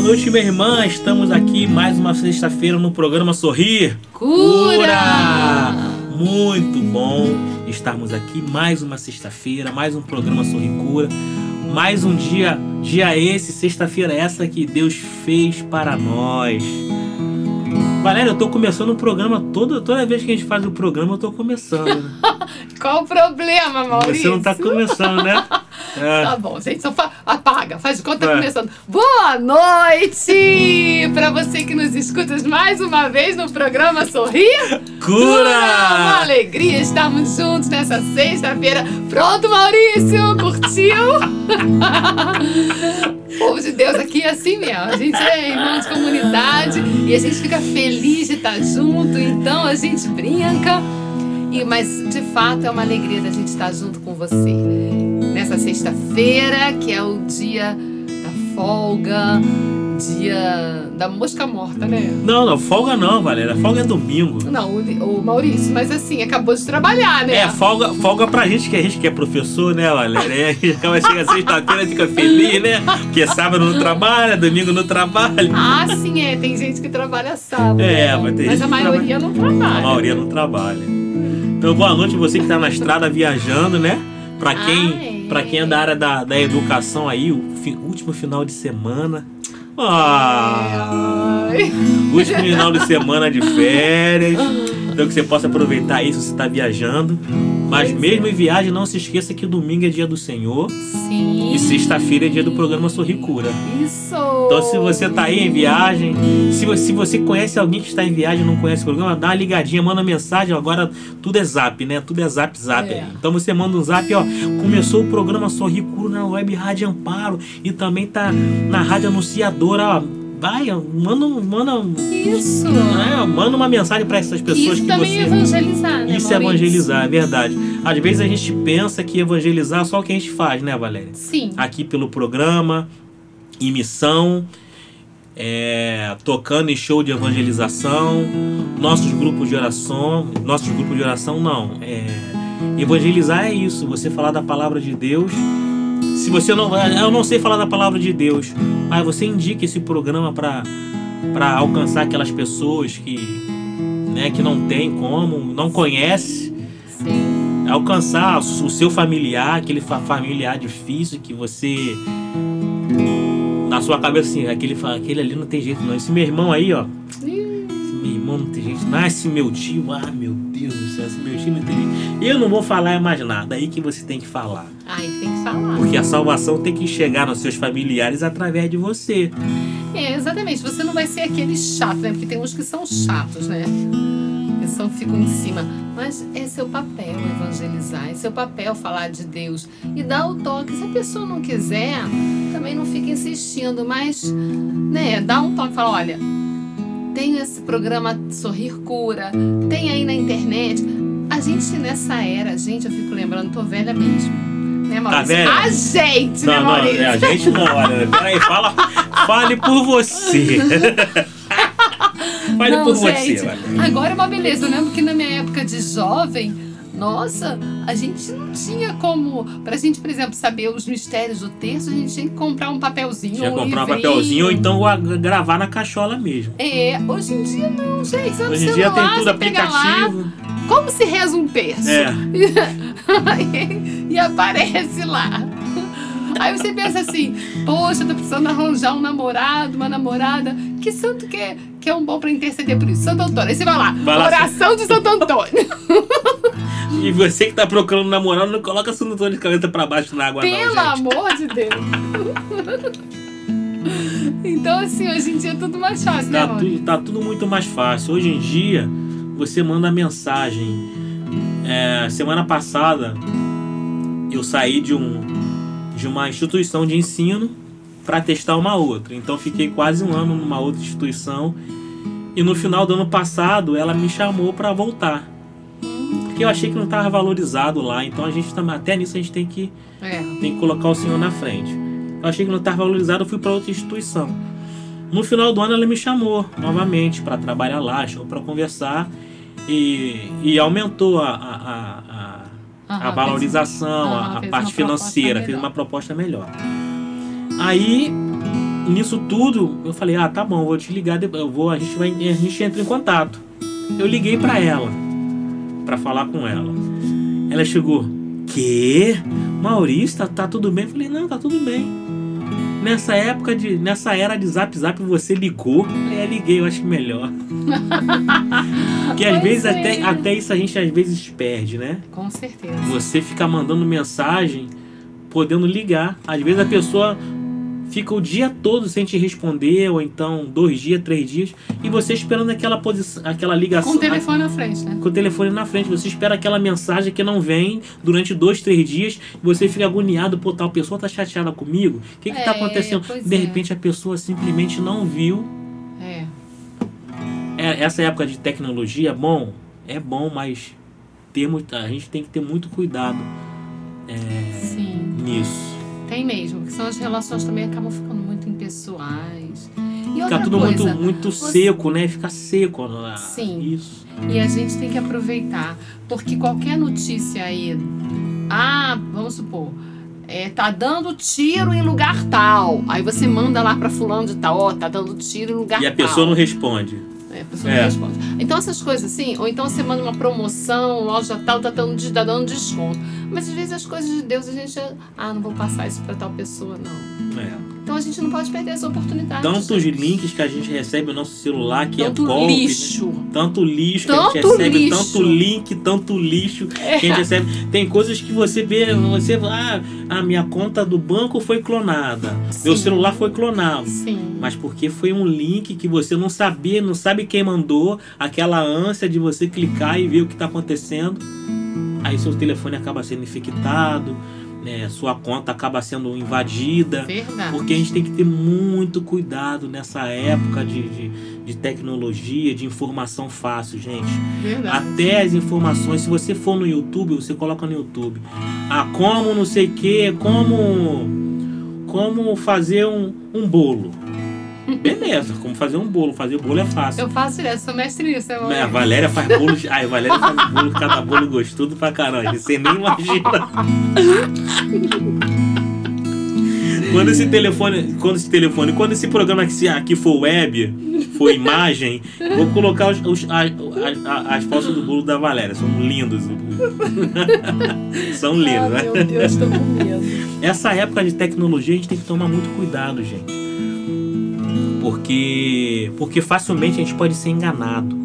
Noite, minha irmã. Estamos aqui mais uma sexta-feira no programa Sorrir Cura. Muito bom estarmos aqui mais uma sexta-feira, mais um programa Sorrir Cura. Mais um dia, dia esse, sexta-feira essa que Deus fez para nós. Valéria, eu tô começando o programa toda, toda vez que a gente faz o programa, eu tô começando. Qual o problema, Maurício? Você não tá começando, né? É. Tá bom, gente, só fa apaga, faz de conta é. começando. Boa noite para você que nos escuta mais uma vez no programa Sorrir Cura! Uma alegria estarmos juntos nessa sexta-feira. Pronto, Maurício? Curtiu? povo de Deus aqui é assim mesmo. A gente é irmão de comunidade e a gente fica feliz de estar junto, então a gente brinca. E, mas de fato é uma alegria da gente estar junto com você nessa sexta-feira, que é o dia da folga, dia da mosca morta, né? Não, não, folga não, Valéria. Folga é domingo. Não, o, o Maurício, mas assim, acabou de trabalhar, né? É, folga, folga pra gente que a gente que é professor, né, Valéria? A gente chega sexta-feira fica feliz, né? Porque sábado não trabalha, domingo não trabalha. Ah, sim, é. Tem gente que trabalha sábado. É, mas tem Mas a maioria trabalha. não trabalha. A maioria não trabalha. Então, boa noite você que tá na estrada viajando, né? Para quem, para quem é da área da, da educação aí, o fi, último final de semana. Ah, último final de semana de férias. Então que você possa aproveitar isso se está viajando. Mas pois mesmo é. em viagem, não se esqueça que domingo é dia do Senhor. Sim. E sexta-feira é dia do programa Sorri Cura. Isso. Então se você está aí em viagem, se você, se você conhece alguém que está em viagem e não conhece o programa, dá uma ligadinha, manda mensagem. Agora tudo é zap, né? Tudo é zap zap. É. Então você manda um zap, ó. Começou o programa Sorri Cura na Web Rádio Amparo e também tá na Rádio Anunciadora, ó vai, manda, manda. Isso. Né, manda uma mensagem para essas pessoas Isso que também você. É evangelizar, né, Isso é evangelizar, é verdade. Às vezes a gente pensa que evangelizar é só o que a gente faz, né, Valéria? Sim. Aqui pelo programa, em missão. É, tocando em show de evangelização, nossos grupos de oração, nossos grupos de oração não. É, evangelizar é isso, você falar da palavra de Deus se você não. Eu não sei falar da palavra de Deus, mas você indica esse programa para para alcançar aquelas pessoas que né, que não tem como, não conhece. Sim. Alcançar o seu familiar, aquele familiar difícil que você na sua cabeça assim, aquele aquele ali não tem jeito não. Esse meu irmão aí, ó. Não tem jeito. Ah, esse meu tio, ah, meu Deus do céu, esse meu tio não tem. Eu não vou falar mais nada, aí que você tem que falar. Aí tem que falar. Porque a salvação tem que chegar nos seus familiares através de você. É, exatamente. Você não vai ser aquele chato, né? Porque tem uns que são chatos, né? Que são, ficam em cima. Mas é seu papel evangelizar, é seu papel falar de Deus. E dar o toque. Se a pessoa não quiser, também não fica insistindo. Mas, né, dá um toque fala, olha, tem esse programa Sorrir Cura, tem aí na internet. A gente nessa era, gente, eu fico lembrando, tô velha mesmo Né, Maurício? vendo? a gente, Não, né, não, Maurício? é, a gente não, olha. Peraí, fala, fale por você. fale Não, por gente, você, olha. Agora é uma beleza. Eu lembro que na minha época de jovem, nossa, a gente não tinha como. Pra gente, por exemplo, saber os mistérios do texto, a gente tinha que comprar um papelzinho. Tinha que um comprar um papelzinho ou então gravar na caixola mesmo. É, hoje em dia não, gente. Hoje em dia tem tudo pega lá, aplicativo. como se reza um terço? É. e aparece lá. Aí você pensa assim, poxa, tô precisando arranjar um namorado, uma namorada. Que santo que é, que é um bom pra interceder por isso? Santo Antônio. Aí você vai lá, Vai lá, oração de Santo Antônio. E você que tá procurando namorado, não coloca seu Antônio de cabeça pra baixo na água, Pelo não, amor de Deus. então, assim, hoje em dia é tudo mais fácil, né, Tá Maurício? tudo, tá tudo muito mais fácil. Hoje em dia, você manda mensagem. É, semana passada, eu saí de, um, de uma instituição de ensino para testar uma outra. Então, fiquei quase um ano numa outra instituição. E no final do ano passado, ela me chamou para voltar. Porque eu achei que não estava valorizado lá. Então, a gente tá, até nisso a gente tem que É. tem que colocar o senhor na frente. Eu achei que não estava valorizado, eu fui para outra instituição. No final do ano ela me chamou novamente para trabalhar lá, chamou para conversar e, e aumentou a, a, a, a- valorização, Aham, a, a parte financeira, fez melhor. uma proposta melhor. Aí, nisso tudo, eu falei, ah, tá bom, vou te ligar, eu vou, a gente vai, a gente entra em contato. Eu liguei para ela, para falar com ela. Ela chegou, que? Maurício, tá, tá tudo bem? Eu falei, não, tá tudo bem. Nessa época de. Nessa era de zap zap você ligou. É, liguei, eu acho melhor. Porque às Pois vezes é. até, até isso a gente às vezes perde, né? Com certeza. Você fica mandando mensagem, podendo ligar. Às vezes a pessoa fica o dia todo sem te responder, ou então dois dias, três dias, e você esperando aquela posição, aquela ligação. Com o telefone na frente, né? com o telefone na frente, você espera aquela mensagem que não vem durante dois, três dias, e você fica agoniado, pô, tal pessoa tá chateada comigo, o que que tá É, acontecendo? pois De é. repente a pessoa simplesmente não viu. É. É, essa época de tecnologia, é bom, é bom, mas temos, a gente tem que ter muito cuidado Sim. nisso. Tem mesmo, porque senão as relações também acabam ficando muito impessoais. E Fica tudo coisa, muito, muito você- seco, né? Fica seco. ah, Sim. Isso. E a gente tem que aproveitar, porque qualquer notícia aí, ah, vamos supor, é, tá dando tiro em lugar tal. Aí você manda lá pra fulano de tal, ó, tá dando tiro em lugar E a tal. pessoa não responde. É, a pessoa É. não responde. Então essas coisas assim, ou então você manda uma promoção, loja tal, tá dando, tá dando desconto. Mas às vezes as coisas de Deus a gente, ah, não vou passar isso pra tal pessoa, não. É. Então a gente não pode perder essa oportunidade. Tantos links que a gente recebe no nosso celular que Tanto é golpe. né? lixo. Tanto lixo que a Tanto gente recebe, lixo. tanto link, tanto lixo que a gente É. recebe. Tem coisas que você vê, você ah, a minha conta do banco foi clonada, meu Sim. celular foi clonado. Sim. Mas porque foi um link que você não sabia, não sabe quem mandou, aquela ânsia de você clicar e ver o que está acontecendo. Aí seu telefone acaba sendo infectado, né, sua conta acaba sendo invadida. Verdade. Porque a gente tem que ter muito cuidado nessa época de, de, de tecnologia, de informação fácil, gente. Verdade. Até as informações, se você for no YouTube, você coloca no YouTube. Ah, como não sei o que, como, como fazer um, um bolo. Beleza, como fazer um bolo. Fazer bolo é fácil. Eu faço direto, sou mestre nisso, amor. Né, A Valéria faz bolo. Ai, a Valéria faz bolo, cada bolo gostoso pra caramba. Você nem imagina. Quando esse telefone, quando esse telefone, quando esse programa aqui, aqui for web, for imagem, vou colocar os, os- a- a- a- as fotos do bolo da Valéria. São lindos. São lindos, né? Meu Deus, tô com medo. Essa época de tecnologia a gente tem que tomar muito cuidado, gente. Porque, porque facilmente a gente pode ser enganado.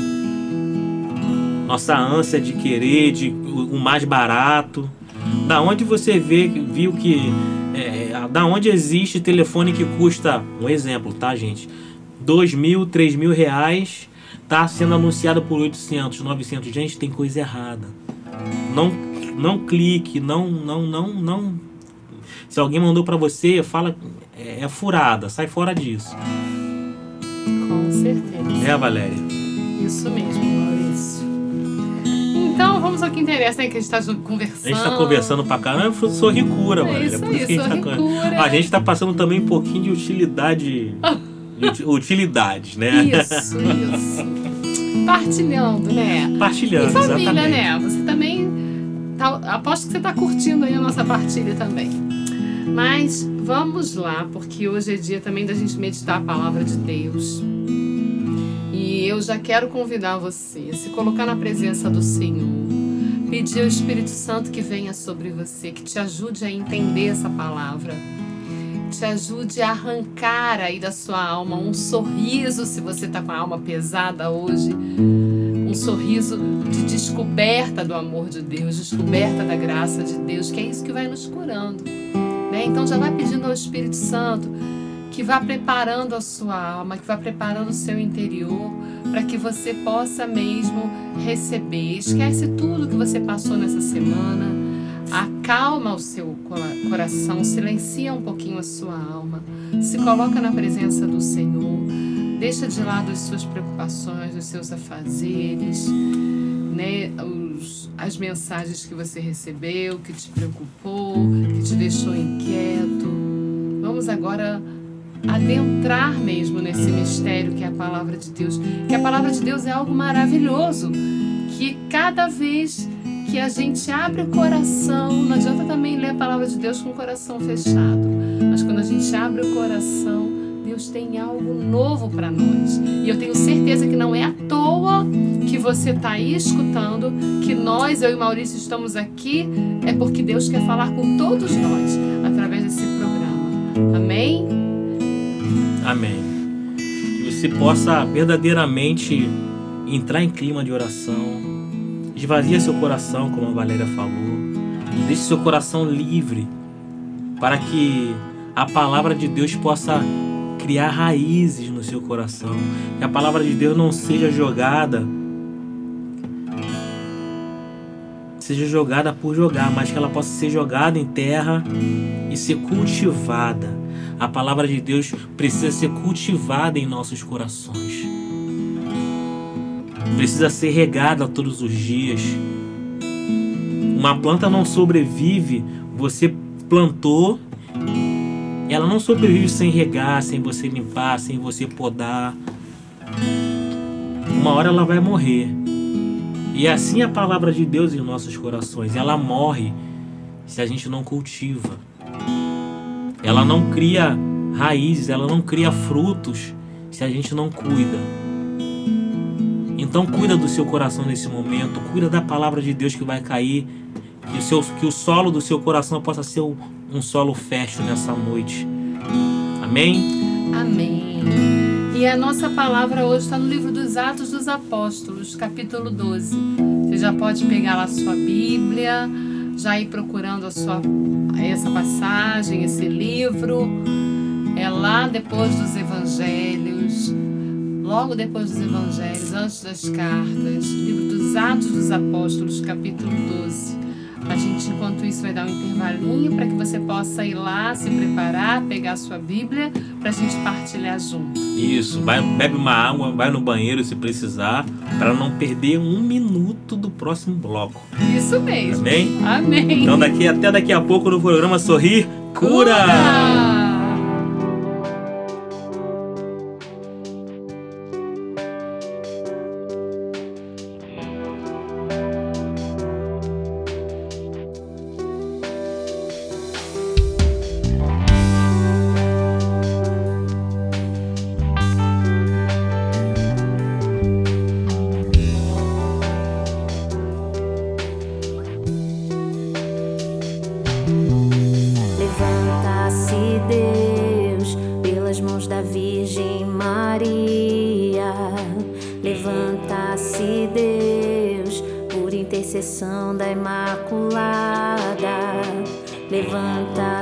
Nossa ânsia de querer de, o, mais barato. Da onde você vê, viu que. é, da onde existe telefone que custa, um exemplo, tá, gente? 2 mil, 3 mil reais, tá sendo anunciado por 800, 900. Gente, tem coisa errada. Não, não clique, não, não, não, não se alguém mandou pra você, fala é, é furada, sai fora disso. Com certeza. É, Valéria? Isso mesmo, Maurício. Então vamos ao que interessa, né? Que a gente tá conversando. A gente tá conversando pra caramba, sorri cura, É mano. isso por aí, que a gente tá. A gente tá passando também um pouquinho de utilidade. de uti- utilidades, né? Isso, isso. Partilhando, né? Partilhando, E família, exatamente. né? Você também. Tá, aposto que você tá curtindo aí a nossa partilha também. Mas vamos lá, porque hoje é dia também da gente meditar a palavra de Deus. E eu já quero convidar você a se colocar na presença do Senhor. Pedir ao Espírito Santo que venha sobre você, que te ajude a entender essa palavra. Te ajude a arrancar aí da sua alma um sorriso, se você tá com a alma pesada hoje um sorriso de descoberta do amor de Deus, descoberta da graça de Deus, que é isso que vai nos curando. Né? Então já vai pedindo ao Espírito Santo que vá preparando a sua alma, que vá preparando o seu interior, para que você possa mesmo receber. Esquece tudo que você passou nessa semana, acalma o seu cora- coração, silencia um pouquinho a sua alma, se coloca na presença do Senhor. Deixa de lado as suas preocupações, os seus afazeres, né? As mensagens que você recebeu, que te preocupou, que te deixou inquieto. Vamos agora adentrar mesmo nesse mistério que é a palavra de Deus. Que a palavra de Deus é algo maravilhoso, que cada vez que a gente abre o coração, não adianta também ler a palavra de Deus com o coração fechado, mas quando a gente abre o coração, Deus tem algo novo para nós. E eu tenho certeza que não é à toa que você está aí escutando, que nós, eu e Maurício, estamos aqui, é porque Deus quer falar com todos nós através desse programa. Amém? Amém. Que você possa verdadeiramente entrar em clima de oração. Esvazia seu coração, como a Valéria falou. Deixe seu coração livre para que a palavra de Deus possa criar raízes no seu coração. Que a palavra de Deus não seja jogada seja jogada por jogar, mas que ela possa ser jogada em terra e ser cultivada. A palavra de Deus precisa ser cultivada em nossos corações. Precisa ser regada todos os dias. Uma planta não sobrevive, você plantou, ela não sobrevive sem regar, sem você limpar, sem você podar. Uma hora ela vai morrer. E é assim a palavra de Deus em nossos corações. Ela morre se a gente não cultiva. Ela não cria raízes, ela não cria frutos se a gente não cuida. Então cuida do seu coração nesse momento, cuida da palavra de Deus que vai cair, que o, seu, que o solo do seu coração possa ser um, um solo fértil nessa noite. Amém? Amém. E a nossa palavra hoje está no livro dos Atos dos Apóstolos, capítulo 12. Você já pode pegar lá a sua Bíblia, já ir procurando a sua, essa passagem, esse livro. É lá depois dos Evangelhos, logo depois dos Evangelhos, antes das cartas, livro dos Atos dos Apóstolos, capítulo 12. A gente, enquanto isso, vai dar um intervalinho para que você possa ir lá, se preparar, pegar a sua Bíblia, para a gente partilhar junto. Isso, vai, bebe uma água, vai no banheiro se precisar, para não perder um minuto do próximo bloco. Isso mesmo. Amém? Amém. Então daqui até daqui a pouco no programa Sorrir Cura! Levanta-se da Imaculada. Levanta-se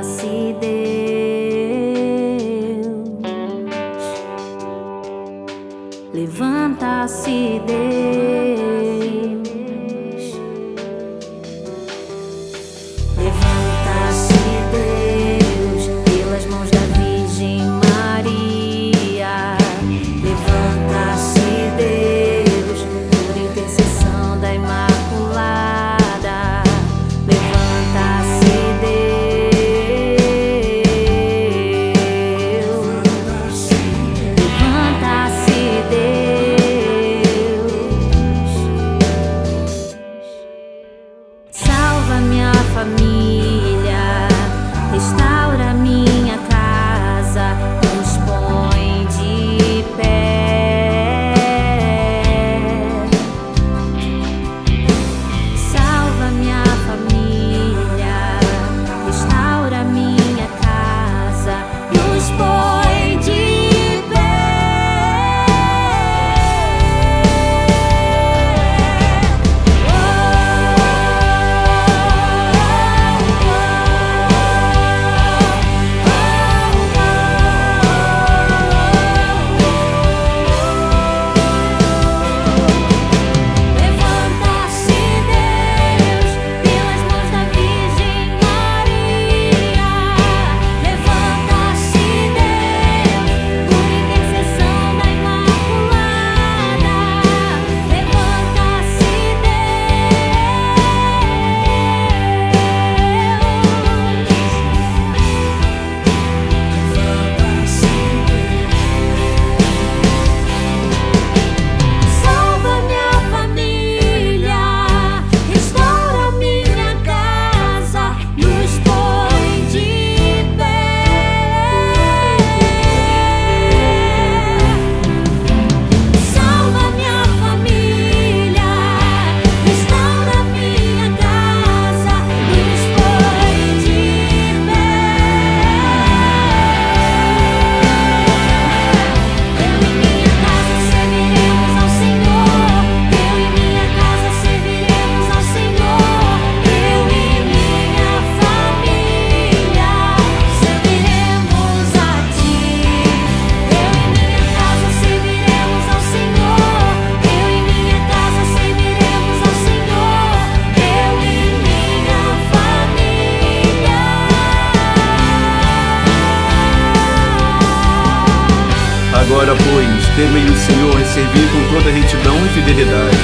Agora, pois, temei o Senhor e servi com toda retidão e fidelidade.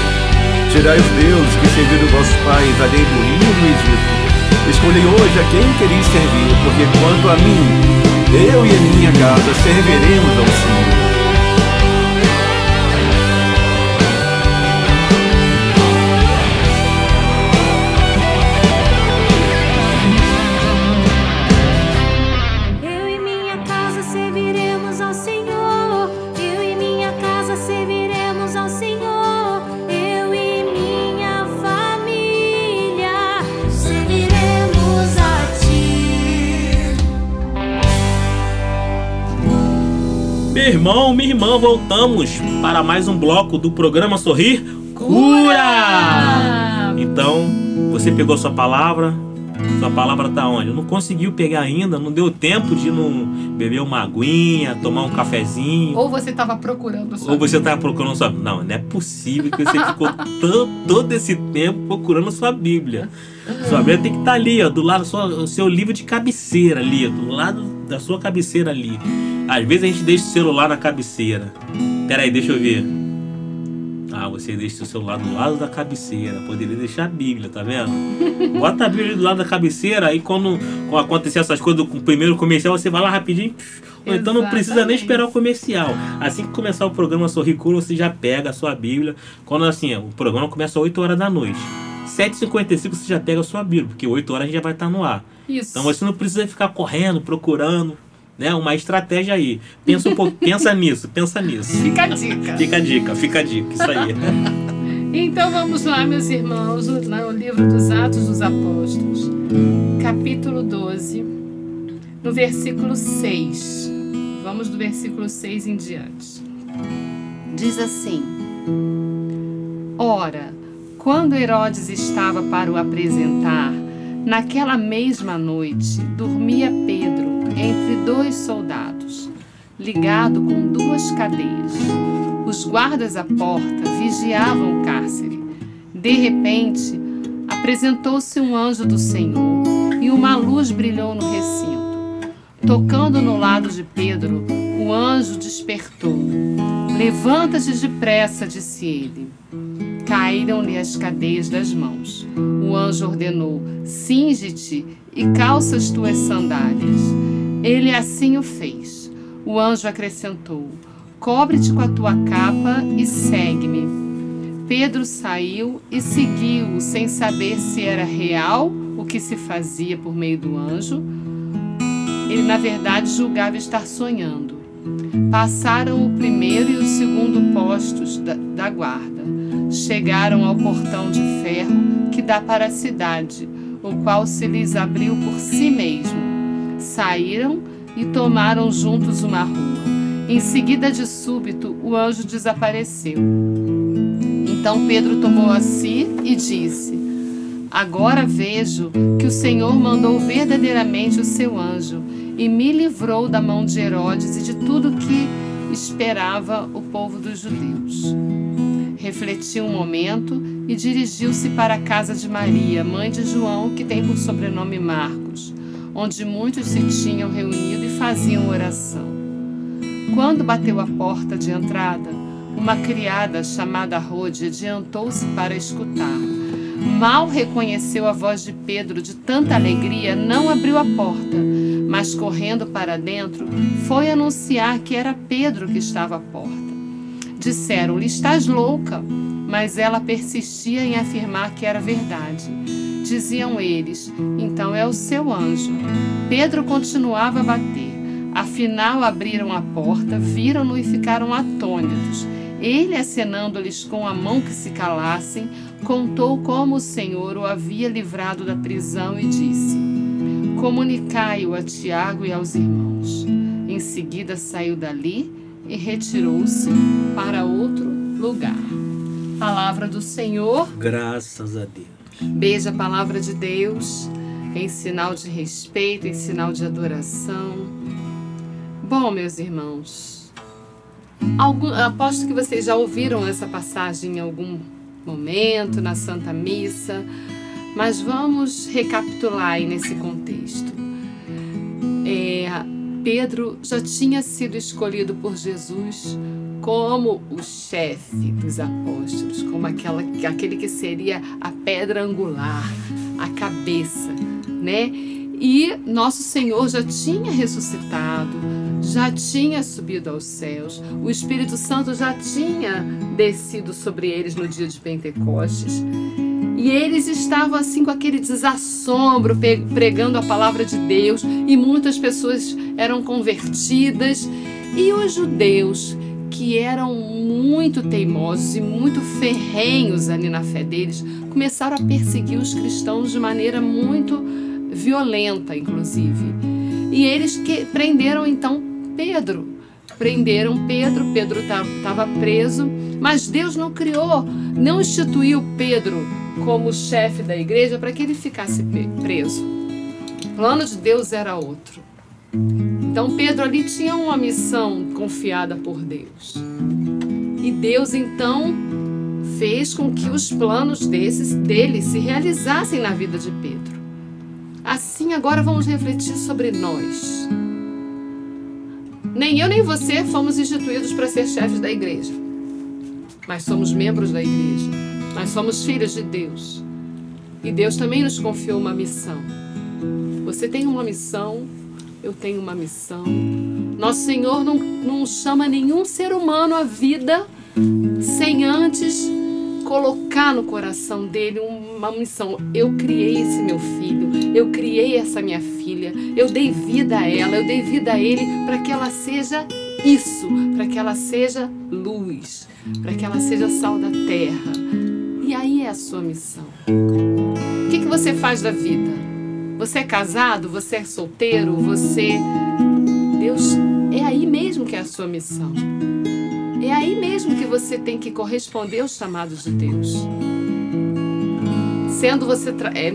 Tirai os deuses que serviram vossos pais além do rio e do Egito. Escolhi hoje a quem quereis servir, porque quanto a mim, eu e a minha casa serviremos ao Senhor. Irmão, minha irmã, voltamos para mais um bloco do programa Sorrir Cura! Então, você pegou sua palavra? Sua palavra tá onde? Não conseguiu pegar ainda, não deu tempo de não beber uma aguinha, tomar um cafezinho. Ou você estava procurando sua Ou você tá procurando sua. Não, não é possível que você ficou todo esse tempo procurando sua Bíblia. Sua Bíblia tem que estar ali, ó, do lado do seu, seu livro de cabeceira ali, do lado da sua cabeceira ali. Às vezes a gente deixa o celular na cabeceira. Pera aí, deixa eu ver. Ah, você deixa o celular do lado da cabeceira. Poderia deixar a Bíblia, tá vendo? Bota a Bíblia do lado da cabeceira, aí quando, quando acontecer essas coisas com o primeiro comercial, você vai lá rapidinho. Ou então não precisa nem esperar o comercial. Assim que começar o programa Sorri Cura, você já pega a sua Bíblia. Quando assim, o programa começa às 8 horas da noite. 7h55 você já pega a sua Bíblia, porque 8 horas a gente já vai estar no ar. Isso. Então você não precisa ficar correndo, procurando, né? Uma estratégia aí. Pensa um pouco, pensa nisso, pensa nisso. Fica a dica. Fica a dica, fica a dica, isso aí. Então vamos lá, meus irmãos, no livro dos Atos dos Apóstolos, capítulo 12, no versículo 6. Vamos do versículo 6 em diante. Diz assim: Ora, quando Herodes estava para o apresentar, naquela mesma noite dormia Pedro entre dois soldados, ligado com duas cadeias. Os guardas à porta vigiavam o cárcere. De repente, apresentou-se um anjo do Senhor e uma luz brilhou no recinto. Tocando no lado de Pedro, o anjo despertou. Levanta-te depressa, disse ele. Caíram-lhe as cadeias das mãos. O anjo ordenou: Cinge-te e calça as tuas sandálias. Ele assim o fez. O anjo acrescentou: Cobre-te com a tua capa e segue-me. Pedro saiu e seguiu-o sem saber se era real o que se fazia por meio do anjo. Ele, na verdade, julgava estar sonhando. Passaram o primeiro e o segundo postos da, da guarda. Chegaram ao portão de ferro que dá para a cidade, o qual se lhes abriu por si mesmo. Saíram e tomaram juntos uma rua. Em seguida, de súbito, o anjo desapareceu. Então Pedro tomou a si e disse: Agora vejo que o Senhor mandou verdadeiramente o seu anjo e me livrou da mão de Herodes e de tudo que esperava o povo dos judeus. Refletiu um momento e dirigiu-se para a casa de Maria, mãe de João, que tem por sobrenome Marcos, onde muitos se tinham reunido e faziam oração. Quando bateu a porta de entrada, uma criada chamada Rode adiantou-se para escutar. Mal reconheceu a voz de Pedro de tanta alegria, não abriu a porta, mas correndo para dentro, foi anunciar que era Pedro que estava à porta. Disseram-lhe: Estás louca? Mas ela persistia em afirmar que era verdade. Diziam eles: Então é o seu anjo. Pedro continuava a bater. Afinal, abriram a porta, viram-no e ficaram atônitos. Ele, acenando-lhes com a mão que se calassem, contou como o Senhor o havia livrado da prisão e disse: Comunicai-o a Tiago e aos irmãos. Em seguida saiu dali e retirou-se para outro lugar. Palavra do Senhor. Graças a Deus. Beija a palavra de Deus em sinal de respeito, em sinal de adoração. Bom, meus irmãos, algum, aposto que vocês já ouviram essa passagem em algum momento na Santa Missa, mas vamos recapitular aí nesse contexto. É, Pedro já tinha sido escolhido por Jesus como o chefe dos apóstolos, como aquela, aquele que seria a pedra angular, a cabeça, né? E nosso Senhor já tinha ressuscitado, já tinha subido aos céus, o Espírito Santo já tinha descido sobre eles no dia de Pentecostes. E eles estavam assim com aquele desassombro, pregando a palavra de Deus, e muitas pessoas eram convertidas. E os judeus, que eram muito teimosos e muito ferrenhos ali na fé deles, começaram a perseguir os cristãos de maneira muito violenta, inclusive. E eles que prenderam então Pedro. Prenderam Pedro, Pedro estava preso, mas Deus não criou, não instituiu Pedro como chefe da igreja para que ele ficasse preso. O plano de Deus era outro. Então Pedro ali tinha uma missão confiada por Deus. E Deus então fez com que os planos desses dele se realizassem na vida de Pedro. Assim, agora vamos refletir sobre nós. Nem eu nem você fomos instituídos para ser chefes da igreja, mas somos membros da igreja. Nós somos filhos de Deus. E Deus também nos confiou uma missão. Você tem uma missão, eu tenho uma missão. Nosso Senhor não, não chama nenhum ser humano à vida sem antes colocar no coração dele uma missão. Eu criei esse meu filho, eu criei essa minha filha, eu dei vida a ela, eu dei vida a ele para que ela seja isso, para que ela seja luz, para que ela seja sal da terra. E aí é a sua missão. O que, que você faz da vida? Você é casado? Você é solteiro? Você. Deus, é aí mesmo que é a sua missão. É aí mesmo que você tem que corresponder aos chamados de Deus. Sendo você é,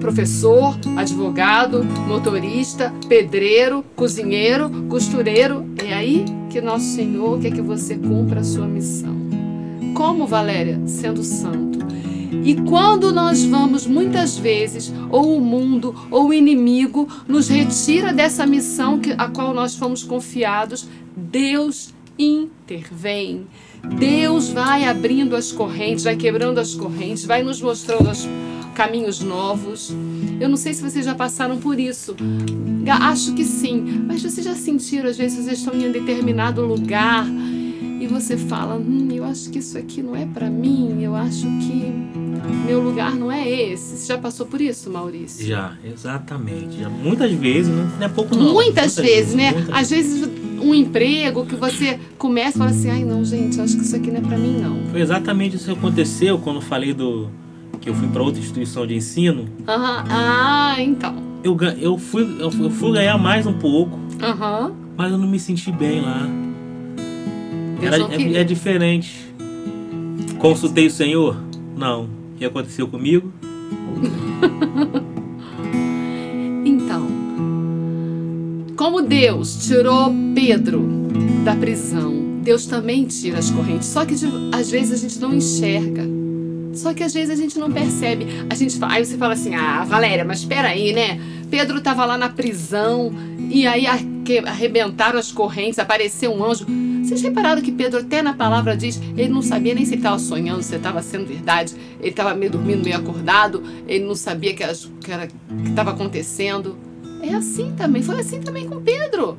professor, advogado, motorista, pedreiro, cozinheiro, costureiro, é aí que nosso Senhor quer que você cumpra a sua missão. Como, Valéria? Sendo santo. E quando nós vamos, muitas vezes, ou o mundo ou o inimigo nos retira dessa missão que, a qual nós fomos confiados, Deus intervém. Deus vai abrindo as correntes, vai quebrando as correntes, vai nos mostrando os caminhos novos. Eu não sei se vocês já passaram por isso. Acho que sim. Mas vocês já sentiram, às vezes, vocês estão em um determinado lugar você fala: hum, eu acho que isso aqui não é para mim, eu acho que meu lugar não é esse. Você já passou por isso, Maurício? Já, exatamente. Já, muitas vezes, né? não é pouco não. Muitas, muitas vezes, né? Muitas às vezes um emprego que você começa e fala assim: ai, não, gente, acho que isso aqui não é para mim, não. Foi exatamente isso que aconteceu quando eu falei do. que eu fui para outra instituição de ensino. Aham, ah, então. Eu, eu, fui, eu, fui ganhar mais um pouco, Aham. mas eu não me senti bem lá. Era, é, é diferente. Consultei o Senhor? Não. O que aconteceu comigo? Então, como Deus tirou Pedro da prisão, Deus também tira as correntes. Só que às vezes a gente não enxerga. Só que às vezes a gente não percebe. A gente aí você fala assim: "Ah, Valéria, mas espera aí, né? Pedro estava lá na prisão e aí arrebentaram as correntes, apareceu um anjo. Vocês repararam que Pedro, até na palavra, diz: ele não sabia nem se estava sonhando, se estava sendo verdade, ele estava meio dormindo, meio acordado, ele não sabia que estava acontecendo. É assim também, foi assim também com Pedro.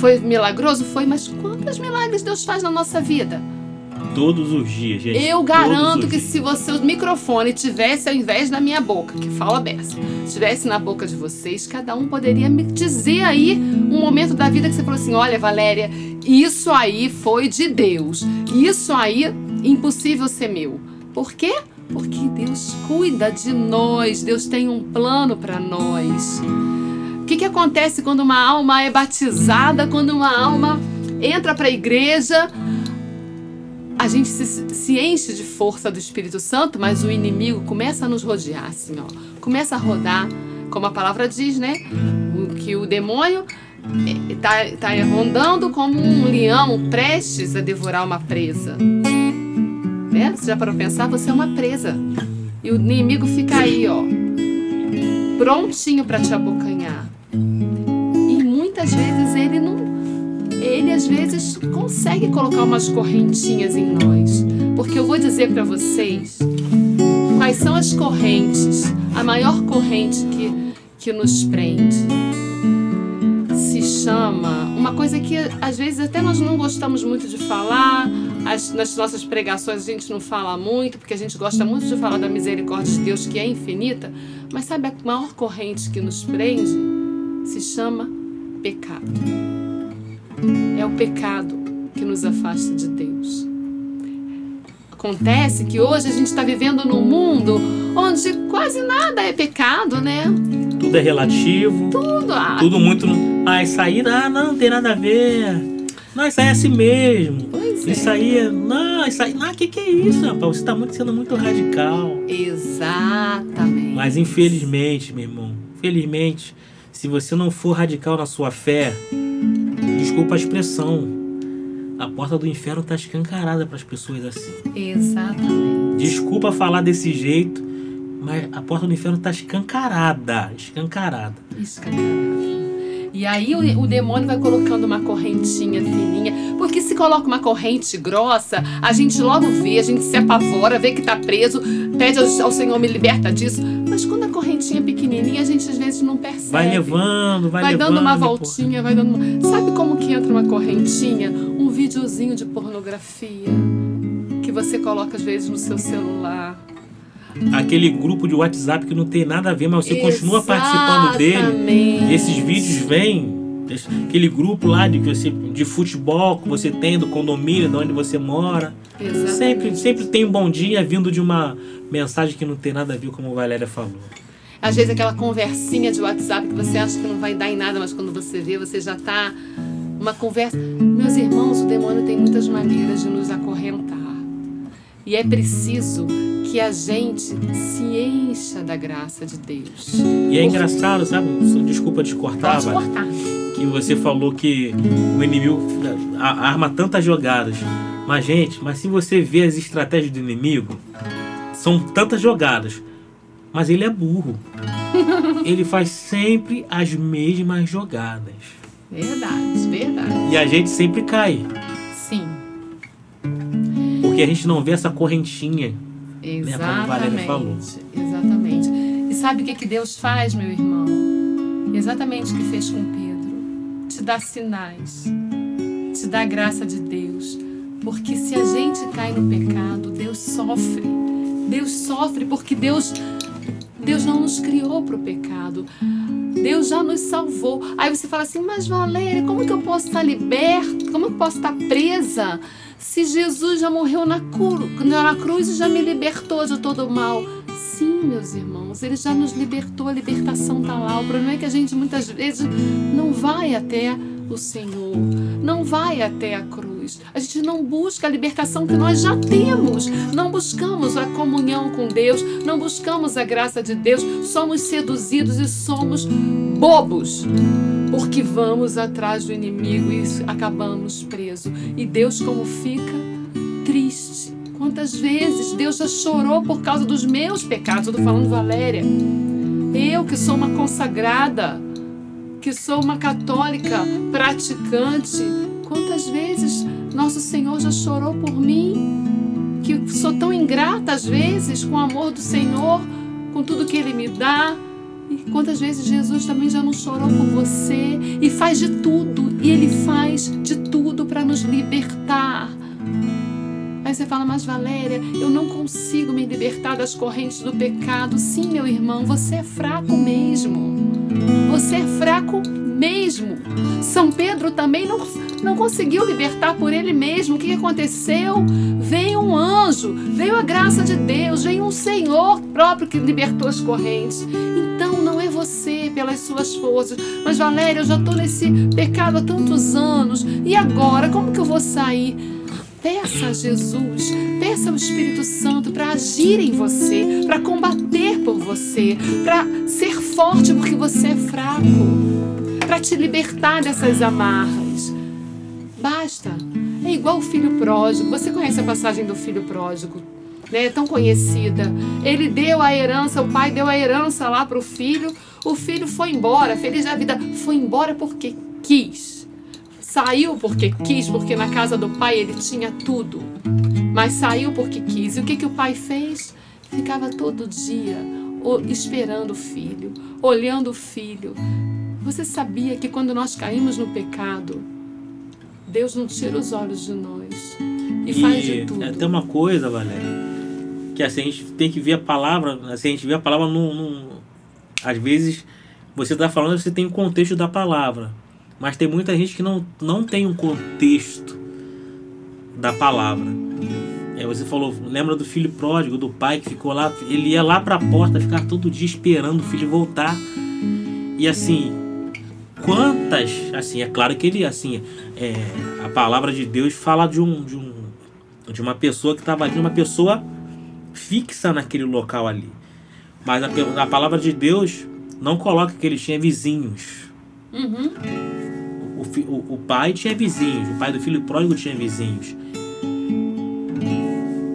Foi milagroso? Foi, mas quantos milagres Deus faz na nossa vida? Todos os dias, gente. Eu garanto que dias. se você o microfone tivesse ao invés da minha boca, que fala beça, estivesse na boca de vocês, cada um poderia me dizer aí um momento da vida que você falou assim: olha, Valéria, isso aí foi de Deus. Isso aí impossível ser meu. Por quê? Porque Deus cuida de nós, Deus tem um plano para nós. O que, que acontece quando uma alma é batizada, quando uma alma entra para a igreja? A gente se, se, enche de força do Espírito Santo, mas o inimigo começa a nos rodear, assim, ó. Começa a rodar, como a palavra diz, né? O, que o demônio está é, tá rondando como um leão prestes a devorar uma presa. Né? Você já para pensar? Você é uma presa. E o inimigo fica aí, ó, prontinho para te abocanhar. E muitas vezes ele vezes consegue colocar umas correntinhas em nós. Porque eu vou dizer para vocês quais são as correntes, a maior corrente que, que nos prende. Se chama uma coisa que às vezes até nós não gostamos muito de falar, as, nas nossas pregações a gente não fala muito, porque a gente gosta muito de falar da misericórdia de Deus que é infinita, mas sabe a maior corrente que nos prende? Se chama pecado. É o pecado que nos afasta de Deus. Acontece que hoje a gente está vivendo num mundo onde quase nada é pecado, né? Tudo é relativo. Tudo. Ah, Tudo muito. Ah, isso aí ah, não, não tem nada a ver. Não, isso aí é assim mesmo. Pois é. Isso aí é. Não, isso aí. Não, que que é isso, rapaz? Você tá muito, sendo muito radical. Exatamente. Mas infelizmente, meu irmão, infelizmente, se você não for radical na sua fé, desculpa a expressão, a porta do inferno tá escancarada para as pessoas assim. Exatamente. Desculpa falar desse jeito, mas a porta do inferno tá escancarada, escancarada. Escancarado. E aí o, o demônio vai colocando uma correntinha fininha, porque se coloca uma corrente grossa, a gente logo vê, a gente se apavora, vê que tá preso, pede ao, ao Senhor me liberta disso. Mas quando a correntinha é pequenininha, a gente às vezes não percebe. Vai levando, vai, Vai levando. dando uma voltinha, vai dando uma... Sabe como que entra uma correntinha? Um videozinho de pornografia que você coloca às vezes no seu celular. Aquele grupo de WhatsApp que não tem nada a ver, mas você continua participando dele. Exatamente. E esses vídeos vêm, aquele grupo lá de, que você, de futebol que você tem, do condomínio, de onde você mora. Exatamente. Sempre, sempre tem um bom dia vindo de uma mensagem que não tem nada a ver, como a Valéria falou. Às vezes aquela conversinha de WhatsApp que você acha que não vai dar em nada, mas quando você vê, você já tá uma conversa. Meus irmãos, o demônio tem muitas maneiras de nos acorrentar. E é preciso que a gente se encha da graça de Deus. E é engraçado, sabe? Desculpa te cortar, Pode cortar. que você falou que o inimigo arma tantas jogadas. Mas, gente, mas se você vê as estratégias do inimigo, são tantas jogadas. Mas ele é burro. ele faz sempre as mesmas jogadas. Verdade, verdade. E a gente sempre cai. Porque a gente não vê essa correntinha. como a Valéria falou. exatamente. Exatamente. E sabe o que, que Deus faz, meu irmão? Exatamente o que fez com Pedro. Te dá sinais. Te dá a graça de Deus. Porque se a gente cai no pecado, Deus sofre. Deus sofre porque Deus, Deus não nos criou para o pecado. Deus já nos salvou. Aí você fala assim, mas Valéria, como que eu posso estar liberta? Como eu posso estar presa? Se Jesus já morreu na, na cruz e já me libertou de todo o mal. Sim, meus irmãos, ele já nos libertou, a libertação está lá. O problema é que a gente muitas vezes não vai até o Senhor, não vai até a cruz. A gente não busca a libertação que nós já temos, não buscamos a comunhão com Deus, não buscamos a graça de Deus, somos seduzidos e somos bobos. Porque vamos atrás do inimigo e acabamos presos. E Deus, como fica? Triste. Quantas vezes Deus já chorou por causa dos meus pecados? Eu tô falando, Valéria. Eu que sou uma consagrada, que sou uma católica praticante, quantas vezes nosso Senhor já chorou por mim? Que sou tão ingrata às vezes com o amor do Senhor, com tudo que Ele me dá. E quantas vezes Jesus também já não chorou por você e faz de tudo, e Ele faz de tudo para nos libertar. Aí você fala, mas Valéria, eu não consigo me libertar das correntes do pecado. Sim, meu irmão, você é fraco mesmo. Você é fraco mesmo. São Pedro também não, não conseguiu libertar por ele mesmo. O que aconteceu? Veio um anjo, veio a graça de Deus, veio um Senhor próprio que libertou as correntes. Então não é você pelas suas forças. Mas Valéria, eu já estou nesse pecado há tantos anos. E agora? Como que eu vou sair? Peça a Jesus, peça ao Espírito Santo para agir em você, para combater por você, para ser forte porque você é fraco, para te libertar dessas amarras. Basta. É igual o filho pródigo. Você conhece a passagem do filho pródigo? Né? É tão conhecida. Ele deu a herança, o pai deu a herança lá para o filho. O filho foi embora, feliz da vida. Foi embora porque quis. Saiu porque quis, porque na casa do pai ele tinha tudo. Mas saiu porque quis. E o que, que o pai fez? Ficava todo dia esperando o filho, olhando o filho. Você sabia que quando nós caímos no pecado, Deus não tira os olhos de nós e, faz de tudo. é, tem uma coisa, Valéria, que assim, a gente tem que ver a palavra, assim, a gente vê a palavra num, num- às vezes você está falando, você tem o contexto da palavra, mas tem muita gente que não, não tem um contexto da palavra. É, você falou, lembra do filho pródigo, do pai que ficou lá, ele ia lá para a porta, ficar todo dia esperando o filho voltar. E assim, quantas, assim, é claro que ele, assim, é, a palavra de Deus fala de um, de um, de uma pessoa que estava ali, uma pessoa fixa naquele local ali. Mas a, a palavra de Deus não coloca que ele tinha vizinhos. Uhum. O, o, o pai tinha vizinhos, o pai do filho pródigo tinha vizinhos.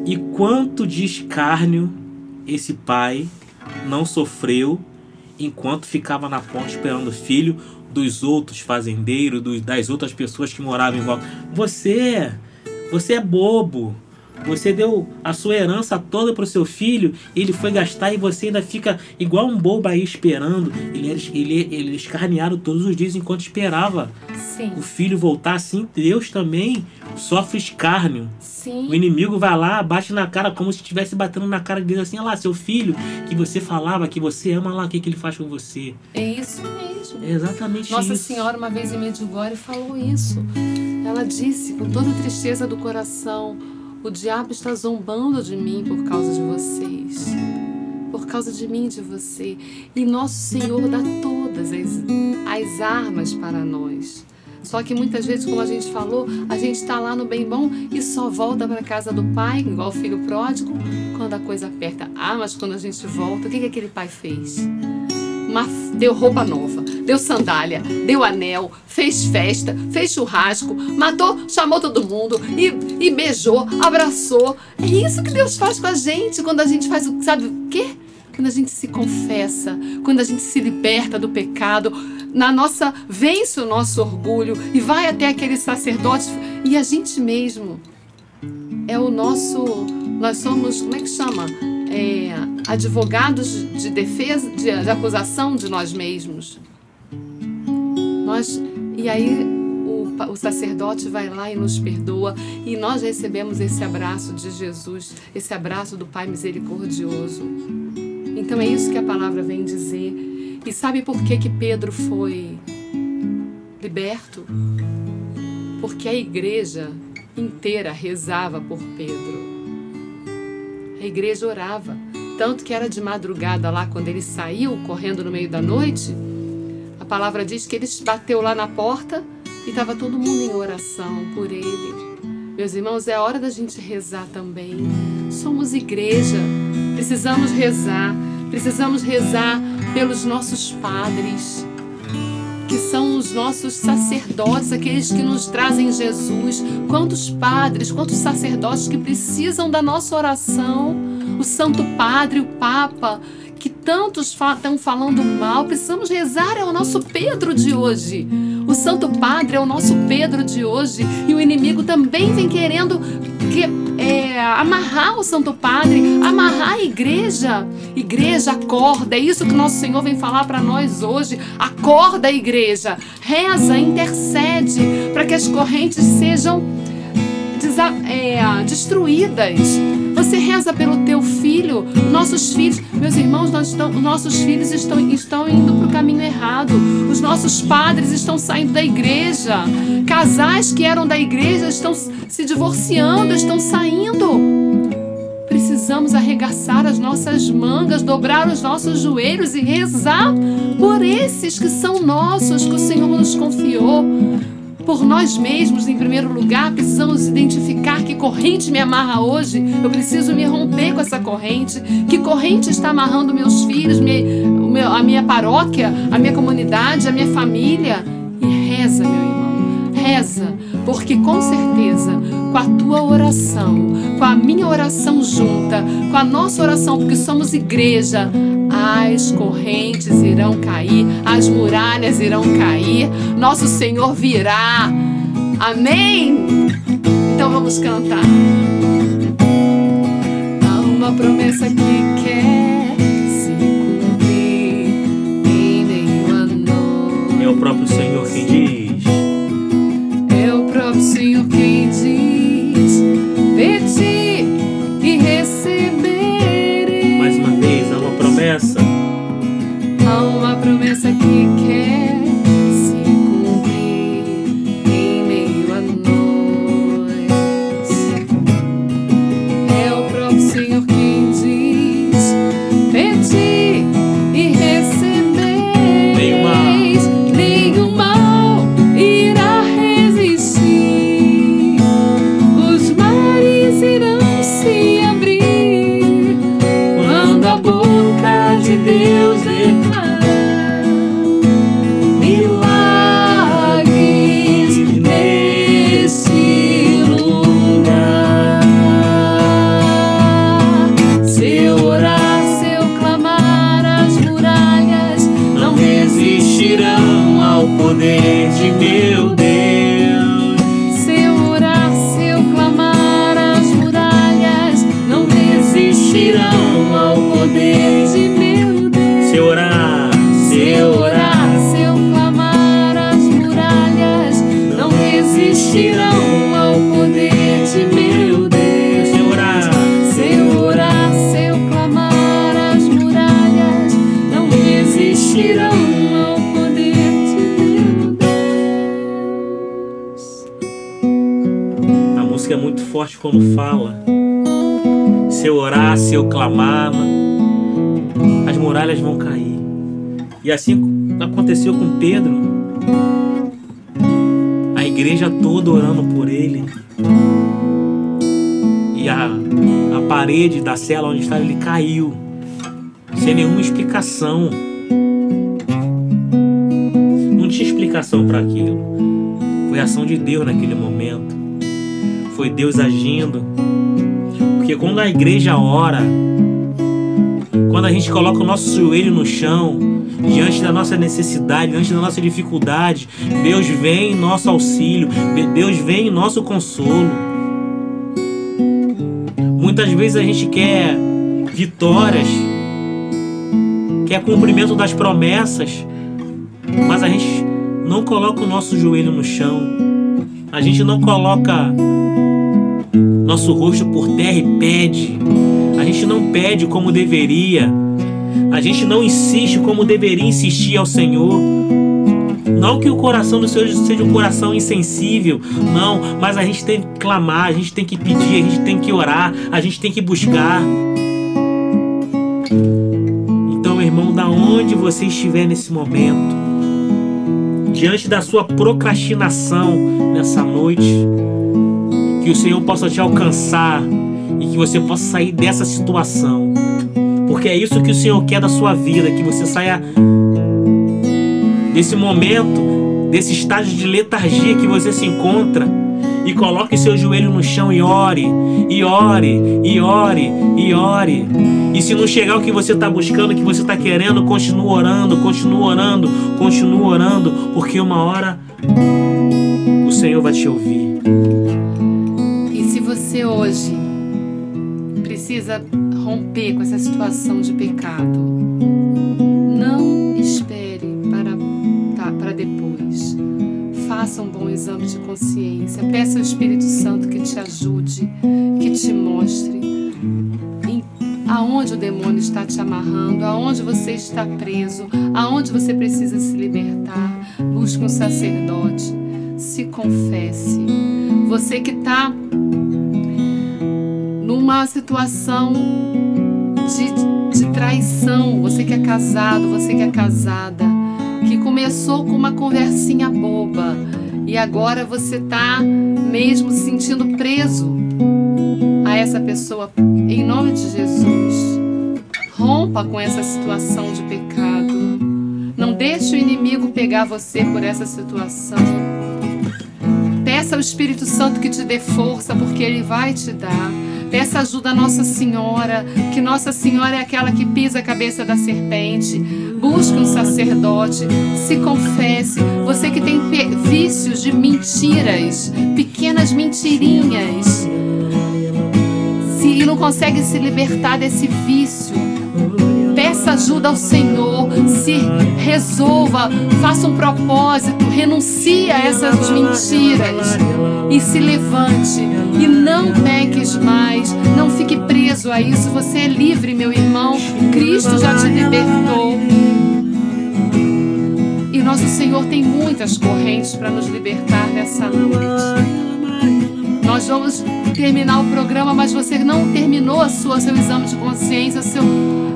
E quanto de escárnio esse pai não sofreu enquanto ficava na porta esperando o filho dos outros fazendeiros, dos, das outras pessoas que moravam em volta. Você, você é bobo. Você deu a sua herança toda para o seu filho, ele foi gastar e você ainda fica igual um bobo aí esperando. Ele, ele, ele escarneado todos os dias enquanto esperava Sim, o filho voltar assim. Deus também sofre escárnio. O sim. inimigo vai lá, bate na cara como se estivesse batendo na cara dele assim, olha lá, seu filho, que você falava, que você ama lá, o que, que ele faz com você. É isso mesmo. É exatamente Nossa isso. Senhora, uma vez em Medjugorje, falou isso. Ela disse, com toda tristeza do coração: O diabo está zombando de mim por causa de vocês. Por causa de mim e de você. E nosso Senhor dá todas as, as armas para nós. Só que muitas vezes, como a gente falou, a gente está lá no bem bom e só volta para casa do pai, igual o filho pródigo, quando a coisa aperta. Ah, mas quando a gente volta, o que, que aquele pai fez? Uma- deu roupa nova, deu sandália, deu anel, fez festa, fez churrasco, matou, chamou todo mundo e, e beijou, abraçou. É isso que Deus faz com a gente quando a gente faz o. Sabe o quê? Quando a gente se confessa, quando a gente se liberta do pecado, na nossa vence o nosso orgulho e vai até aquele sacerdote e a gente mesmo é o nosso. Nós somos, como é que chama? É, advogados de defesa, de, de acusação de nós mesmos. Nós, e aí o, o sacerdote vai lá e nos perdoa e nós recebemos esse abraço de Jesus, esse abraço do Pai misericordioso. Então é isso que a palavra vem dizer. E sabe por que que Pedro foi liberto? Porque a igreja inteira rezava por Pedro. A igreja orava. Tanto que era de madrugada lá, quando ele saiu correndo no meio da noite, a palavra diz que ele bateu lá na porta e estava todo mundo em oração por ele. Meus irmãos, é hora da gente rezar também. Somos igreja, precisamos rezar, precisamos rezar pelos nossos padres, que são os nossos sacerdotes, aqueles que nos trazem Jesus. Quantos padres, quantos sacerdotes que precisam da nossa oração. O Santo Padre, o Papa, que tantos estão falando mal. Precisamos rezar, é o nosso Pedro de hoje. O Santo Padre é o nosso Pedro de hoje. E o inimigo também vem querendo que, é, amarrar o Santo Padre, amarrar a igreja. Igreja, acorda. É isso que nosso Senhor vem falar para nós hoje. Acorda, igreja. Reza, intercede para que as correntes sejam é, destruídas. Você reza pelo teu filho, nossos filhos, meus irmãos, nós estão, nossos filhos estão, estão indo para o caminho errado. Os nossos padres estão saindo da igreja. Casais que eram da igreja estão se divorciando, estão saindo. Precisamos arregaçar as nossas mangas, dobrar os nossos joelhos e rezar por esses que são nossos, que o Senhor nos confiou. Por nós mesmos, em primeiro lugar, precisamos identificar que corrente me amarra hoje. Eu preciso me romper com essa corrente. Que corrente está amarrando meus filhos, meu- a minha paróquia, a minha comunidade, a minha família? E reza, meu irmão, reza, porque com certeza, com a tua oração, com a minha oração junta, com a nossa oração, porque somos igreja, as correntes irão cair, as muralhas irão cair, nosso Senhor virá Amém? Então vamos cantar. Há uma promessa que quer se cumprir em meio a nós. É o próprio Senhor quem diz. É o próprio Senhor quem Se eu orar, se eu clamar, as muralhas vão cair. E assim aconteceu com Pedro. A igreja toda orando por ele. E a, a parede da cela onde estava ele caiu. Sem nenhuma explicação. Não tinha explicação para aquilo. Foi a ação de Deus naquele momento. Foi Deus agindo. Porque quando a igreja ora, quando a gente coloca o nosso joelho no chão, diante da nossa necessidade, diante da nossa dificuldade, Deus vem em nosso auxílio, Deus vem em nosso consolo. Muitas vezes a gente quer vitórias, quer cumprimento das promessas, mas a gente não coloca o nosso joelho no chão, a gente não coloca nosso rosto por terra e pede. A gente não pede como deveria. A gente não insiste como deveria insistir ao Senhor. Não que o coração do Senhor seja um coração insensível, não, mas a gente tem que clamar, a gente tem que pedir, a gente tem que orar, a gente tem que buscar. Então, irmão, da onde você estiver nesse momento, diante da sua procrastinação nessa noite, que o Senhor possa te alcançar e que você possa sair dessa situação. Porque é isso que o Senhor quer da sua vida, que você saia desse momento, desse estágio de letargia que você se encontra e coloque seu joelho no chão e ore, e ore, e ore, e ore. E se não chegar o que você está buscando, o que você está querendo, continue orando, continue orando, continue orando, porque uma hora o Senhor vai te ouvir. Você hoje precisa romper com essa situação de pecado, não espere para, tá, para depois. Faça um bom exame de consciência. Peça ao Espírito Santo que te ajude, que te mostre em- aonde o demônio está te amarrando, aonde você está preso, aonde você precisa se libertar. Busque um sacerdote. Se confesse. Você que está numa situação de, de traição, você que é casado, você que é casada, que começou com uma conversinha boba e agora você tá mesmo se sentindo preso a essa pessoa, em nome de Jesus, rompa com essa situação de pecado. Não deixe o inimigo pegar você por essa situação. Peça ao Espírito Santo que te dê força, porque ele vai te dar. Peça ajuda a Nossa Senhora, que Nossa Senhora é aquela que pisa a cabeça da serpente. Busque um sacerdote, se confesse. Você que tem vícios de mentir mentiras, pequenas mentirinhas. Se e não consegue se libertar desse vício, ajuda ao Senhor, se resolva, faça um propósito, renuncie a essas mentiras e se levante e não peques mais, não fique preso a isso. Você é livre, meu irmão. Cristo já te libertou. E nosso Senhor tem muitas correntes para nos libertar nessa noite. Nós vamos terminar o programa, mas você não terminou a sua, seu exame de consciência, seu,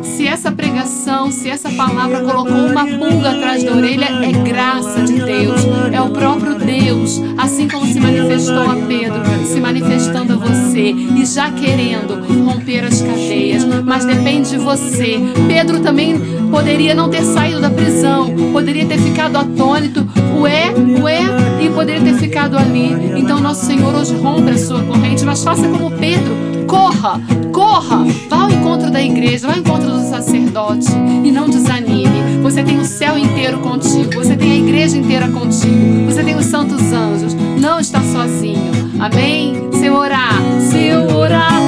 se essa pregação, se essa palavra colocou uma pulga atrás da orelha, é graça de Deus, é o próprio Deus, assim como se manifestou a Pedro, se manifestando a você e já querendo romper as cadeias, mas depende de você. Pedro também poderia não ter saído da prisão, poderia ter ficado atônito, ué, ué, e poderia ter ficado ali. Então, nosso Senhor hoje rompe a sua corrente, mas faça como Pedro, corra, corra, vá ao encontro da igreja, vá ao encontro do sacerdote e não desanime. Você tem o céu inteiro contigo, você tem a igreja inteira contigo, você tem os santos anjos, não está sozinho. Amém? Se eu orar, se eu orar,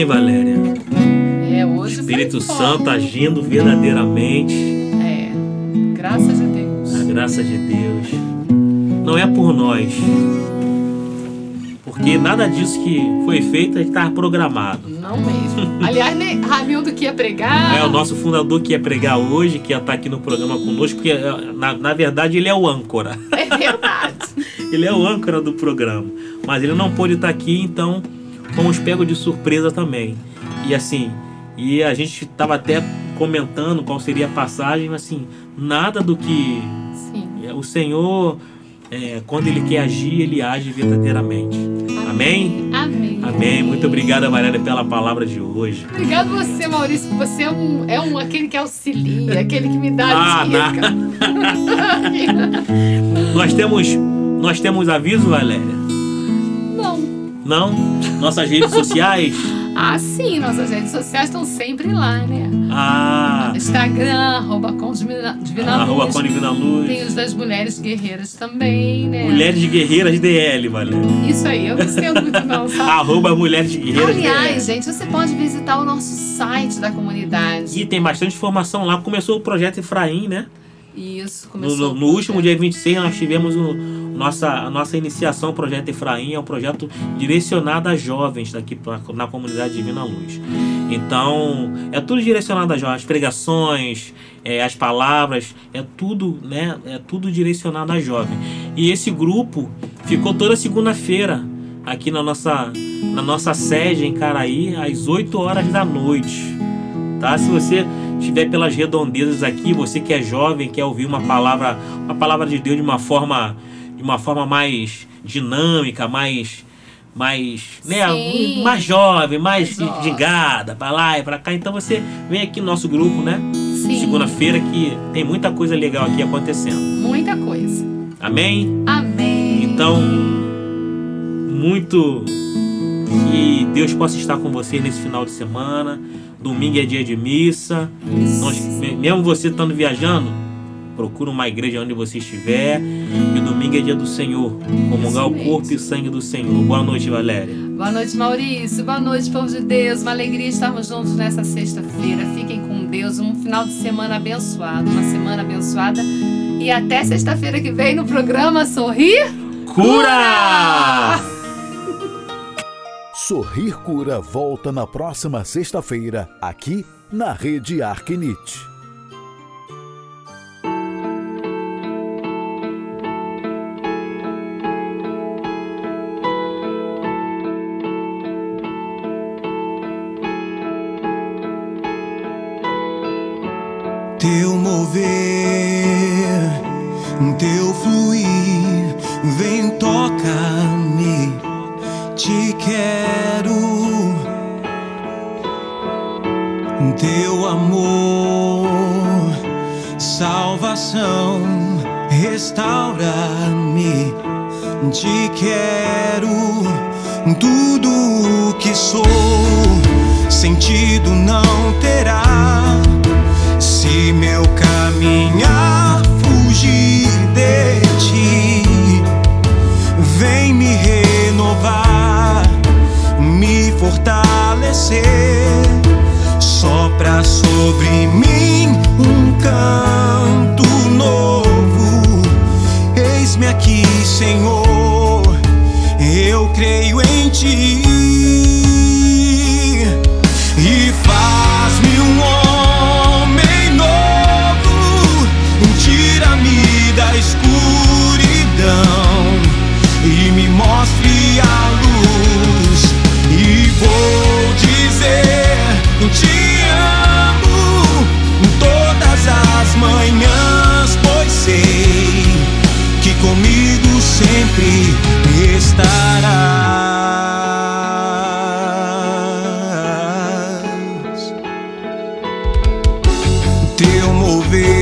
hein, Valéria? É, hoje foi Espírito forte. Santo agindo verdadeiramente. É, graças a Deus. A graça de Deus. Não é por nós. Porque nada disso que foi feito estava programado. Não mesmo. Aliás, nem Ramildo que ia pregar. É o nosso fundador que ia pregar hoje, que ia estar aqui no programa conosco, porque eh, na, na verdade ele é o âncora. É verdade. Ele é o âncora do programa. Mas ele não pôde estar aqui, então fomos pegos de surpresa também. E assim, e a gente estava até comentando qual seria a passagem, mas assim, nada do que Sim. o Senhor, eh, quando Ele quer agir, Ele age verdadeiramente. Amém? Amém. Amém. Muito obrigado, Valéria, pela palavra de hoje. Obrigado você, Maurício. Você é um, é um aquele que auxilia, aquele que me dá Ah, dica. Nós temos, nós temos aviso, Valéria? Não. Nossas redes sociais? Ah, sim, nossas redes sociais estão sempre lá, né? Ah, Instagram, arroba com Divina, Divina arroba Luz. Tem os das mulheres guerreiras também, né? Mulheres Guerreiras DL, Valéria. Isso aí, eu não sei muito não, sabe? Arroba Mulheres Guerreiras Aliás, DL. gente, você pode visitar o nosso site da comunidade. E tem bastante informação lá. Começou o projeto Efraim, né? Isso, No, começou. no- o no último dia 26 nós tivemos o, nossa, a nossa iniciação, o projeto Efraim, é um projeto direcionado a jovens daqui pra, na comunidade Divina Luz. Então, é tudo direcionado a jovens, as pregações, é, as palavras, é tudo, né? É tudo direcionado a jovem. E esse grupo ficou toda segunda-feira aqui na nossa, na nossa sede em Caraí, às 8 horas da noite tá? Se você estiver pelas redondezas aqui, você que é jovem, quer ouvir uma palavra, uma palavra de Deus de uma forma, de uma forma mais dinâmica, mais mais, né, Sim. mais jovem, mais gingada, para lá e para cá. Então você vem aqui no nosso grupo, né? Segunda-feira que tem muita coisa legal aqui acontecendo. muita coisa. Amém? Amém. Então, muito que Deus possa estar com você nesse final de semana. Domingo é dia de missa. Nós, me- mesmo você estando viajando, procura uma igreja onde você estiver. E domingo é dia do Senhor. Comungar o corpo e sangue do Senhor. Boa noite, Valéria. Boa noite, Maurício. Boa noite, povo de Deus. Uma alegria estarmos juntos nessa sexta-feira. Fiquem com Deus. Um final de semana abençoado. Uma semana abençoada. E até sexta-feira que vem no programa Sorrir. Cura! Sorrir Cura volta na próxima sexta-feira, aqui na Rede Arquinite. Teu mover, teu fluir, vem toca-me, te quero. Teu amor, salvação, restaura-me, te quero. Tudo o que sou, sentido não terá se meu caminhar fugir de ti, vem me renovar, me fortalecer. Sopra sobre mim um canto novo. Eis-me aqui, Senhor, eu creio em ti. Eu mover.